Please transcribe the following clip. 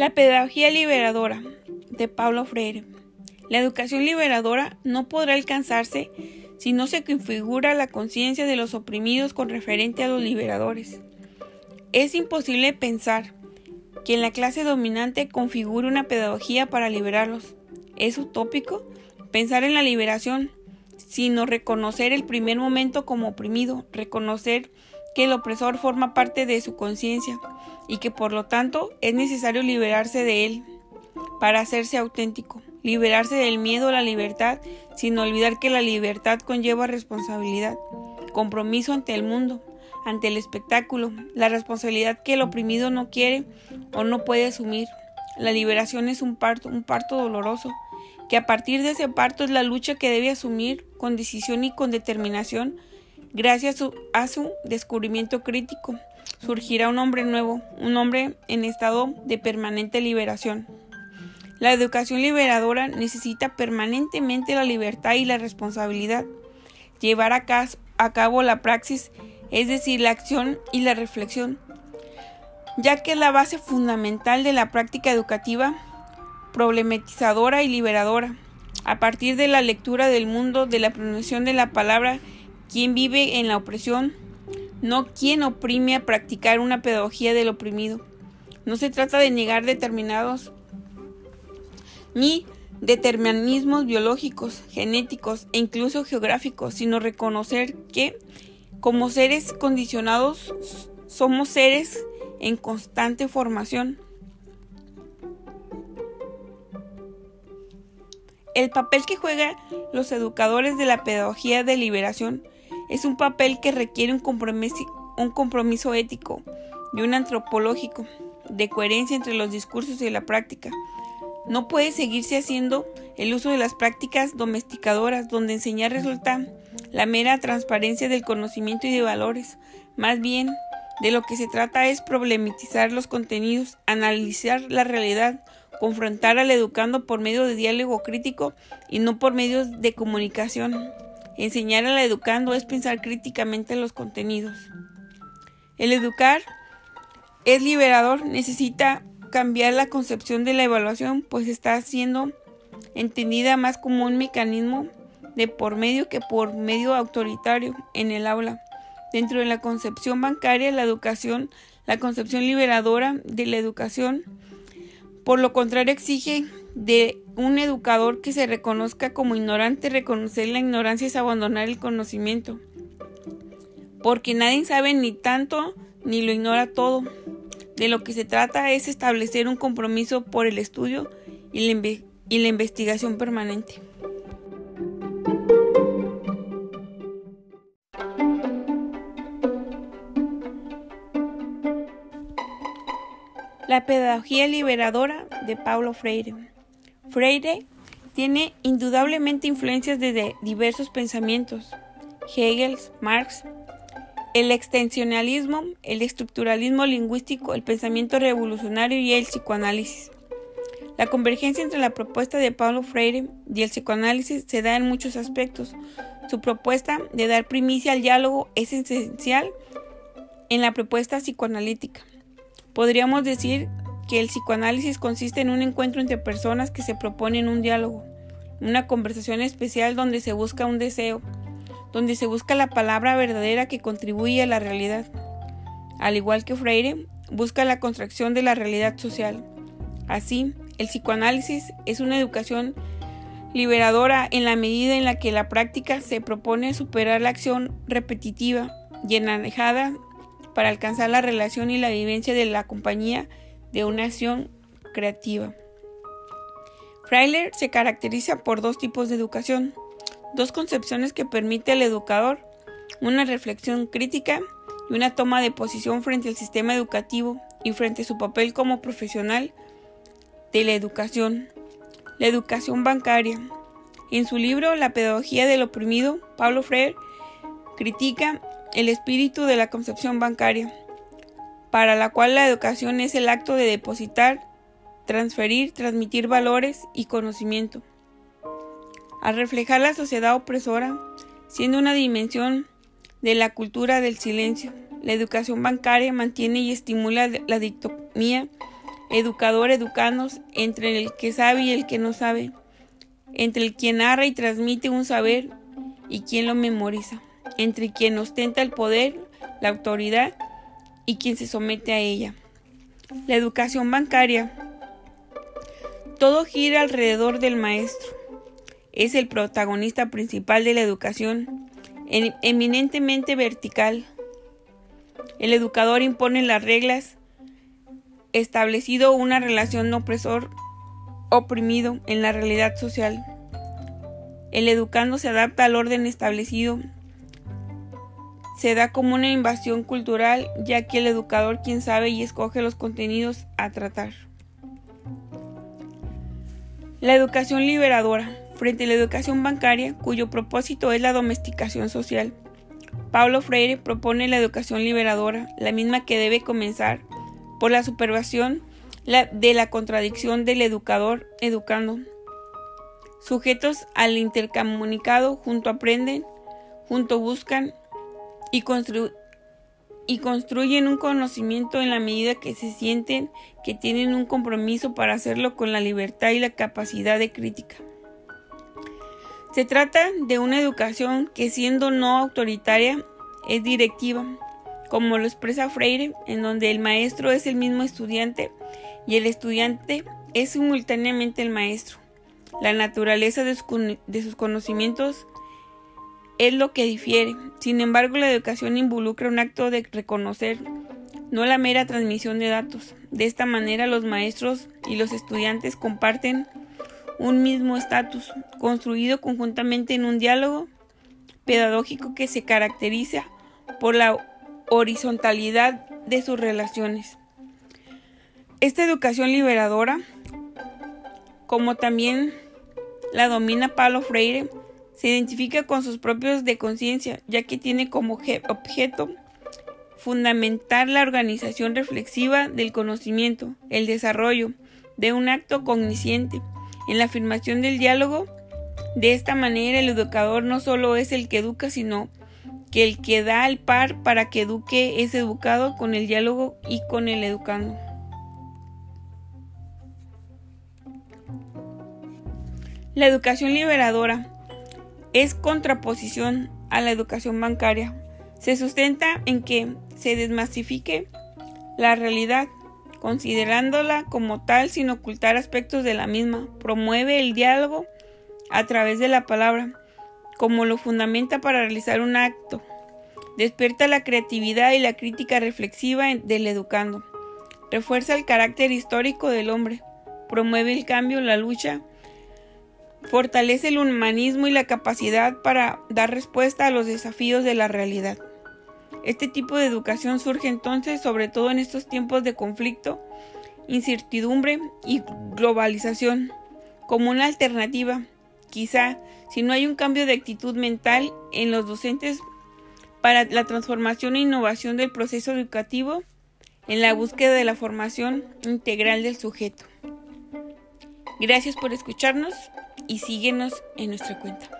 La pedagogía liberadora de Paulo Freire. La educación liberadora no podrá alcanzarse si no se configura la conciencia de los oprimidos con referente a los liberadores. Es imposible pensar que en la clase dominante configure una pedagogía para liberarlos. Es utópico pensar en la liberación, sino reconocer el primer momento como oprimido, reconocer que el opresor forma parte de su conciencia y que por lo tanto es necesario liberarse de él para hacerse auténtico, liberarse del miedo a la libertad sin olvidar que la libertad conlleva responsabilidad, compromiso ante el mundo, ante el espectáculo, la responsabilidad que el oprimido no quiere o no puede asumir. La liberación es un parto, un parto doloroso, que a partir de ese parto es la lucha que debe asumir con decisión y con determinación. Gracias a su descubrimiento crítico, surgirá un hombre nuevo, un hombre en estado de permanente liberación. La educación liberadora necesita permanentemente la libertad y la responsabilidad. Llevar a, cabo la praxis, es decir, la acción y la reflexión, ya que es la base fundamental de la práctica educativa problematizadora y liberadora. A partir de la lectura del mundo, de la pronunciación de la palabra, quien vive en la opresión, no quien oprime a practicar una pedagogía del oprimido. No se trata de negar determinados ni determinismos biológicos, genéticos e incluso geográficos, sino reconocer que como seres condicionados somos seres en constante formación. El papel que juegan los educadores de la pedagogía de liberación es un papel que requiere un compromiso, ético y un antropológico de coherencia entre los discursos y la práctica. No puede seguirse haciendo el uso de las prácticas domesticadoras, donde enseñar resulta la mera transparencia del conocimiento y de valores. Más bien, de lo que se trata es problematizar los contenidos, analizar la realidad, confrontar al educando por medio de diálogo crítico y no por medios de comunicación. Enseñar al educando es pensar críticamente en los contenidos. El educar es liberador, necesita cambiar la concepción de la evaluación, pues está siendo entendida más como un mecanismo de por medio que por medio autoritario en el aula. Dentro de la concepción bancaria, la educación, la concepción liberadora de la educación, por lo contrario, exige de un educador que se reconozca como ignorante. Reconocer la ignorancia es abandonar el conocimiento. Porque nadie sabe ni tanto ni lo ignora todo. De lo que se trata es establecer un compromiso por el estudio y la, investigación permanente. La pedagogía liberadora de Paulo Freire. Freire tiene indudablemente influencias de diversos pensamientos, Hegel, Marx, el extensionalismo, el estructuralismo lingüístico, el pensamiento revolucionario y el psicoanálisis. La convergencia entre la propuesta de Paulo Freire y el psicoanálisis se da en muchos aspectos. Su propuesta de dar primicia al diálogo es esencial en la propuesta psicoanalítica. Podríamos decir que el psicoanálisis consiste en un encuentro entre personas que se proponen un diálogo, una conversación especial donde se busca un deseo, donde se busca la palabra verdadera que contribuye a la realidad. Al igual que Freire, busca la construcción de la realidad social. Así, el psicoanálisis es una educación liberadora en la medida en la que la práctica se propone superar la acción repetitiva y enanejada para alcanzar la relación y la vivencia de la compañía de una acción creativa. Freiler se caracteriza por dos tipos de educación, dos concepciones que permite al educador una reflexión crítica y una toma de posición frente al sistema educativo y frente a su papel como profesional de la educación. La educación bancaria. En su libro La pedagogía del oprimido, Pablo Freire critica el espíritu de la concepción bancaria, para la cual la educación es el acto de depositar, transferir, transmitir valores y conocimiento. Al reflejar la sociedad opresora, siendo una dimensión de la cultura del silencio, la educación bancaria mantiene y estimula la dictomía educador educandos, entre el que sabe y el que no sabe, entre el quien narra y transmite un saber y quien lo memoriza, entre quien ostenta el poder, la autoridad y quien se somete a ella. La educación bancaria. Todo gira alrededor del maestro. Es el protagonista principal de la educación, eminentemente vertical. El educador impone las reglas, establecido una relación opresor oprimido en la realidad social. El educando se adapta al orden establecido. Se da como una invasión cultural, ya que el educador quien sabe y escoge los contenidos a tratar. La educación liberadora. Frente a la educación bancaria, cuyo propósito es la domesticación social. Pablo Freire propone la educación liberadora, la misma que debe comenzar por la supervisión de la contradicción del educador educando. Sujetos al intercomunicado, junto aprenden, junto buscan y, construyen un conocimiento en la medida que se sienten que tienen un compromiso para hacerlo con la libertad y la capacidad de crítica. Se trata de una educación que siendo no autoritaria es directiva, como lo expresa Freire, en donde el maestro es el mismo estudiante y el estudiante es simultáneamente el maestro. La naturaleza de sus conocimientos es lo que difiere. Sin embargo, la educación involucra un acto de reconocer, no la mera transmisión de datos. De esta manera, los maestros y los estudiantes comparten un mismo estatus, construido conjuntamente en un diálogo pedagógico que se caracteriza por la horizontalidad de sus relaciones. Esta educación liberadora, como también la domina Paulo Freire, se identifica con sus propios de conciencia, ya que tiene como objeto fundamentar la organización reflexiva del conocimiento, el desarrollo de un acto cognisciente, en la afirmación del diálogo. De esta manera el educador no solo es el que educa, sino que el que da al par para que eduque es educado con el diálogo y con el educando. La educación liberadora es contraposición a la educación bancaria. Se sustenta en que se desmasifique la realidad considerándola como tal sin ocultar aspectos de la misma. Promueve el diálogo a través de la palabra, como lo fundamenta para realizar un acto. Despierta la creatividad y la crítica reflexiva del educando. Refuerza el carácter histórico del hombre. Promueve el cambio, la lucha. Fortalece el humanismo y la capacidad para dar respuesta a los desafíos de la realidad. Este tipo de educación surge entonces sobre todo en estos tiempos de conflicto, incertidumbre y globalización como una alternativa. Quizá si no hay un cambio de actitud mental en los docentes para la transformación e innovación del proceso educativo en la búsqueda de la formación integral del sujeto. Gracias por escucharnos y síguenos en nuestra cuenta.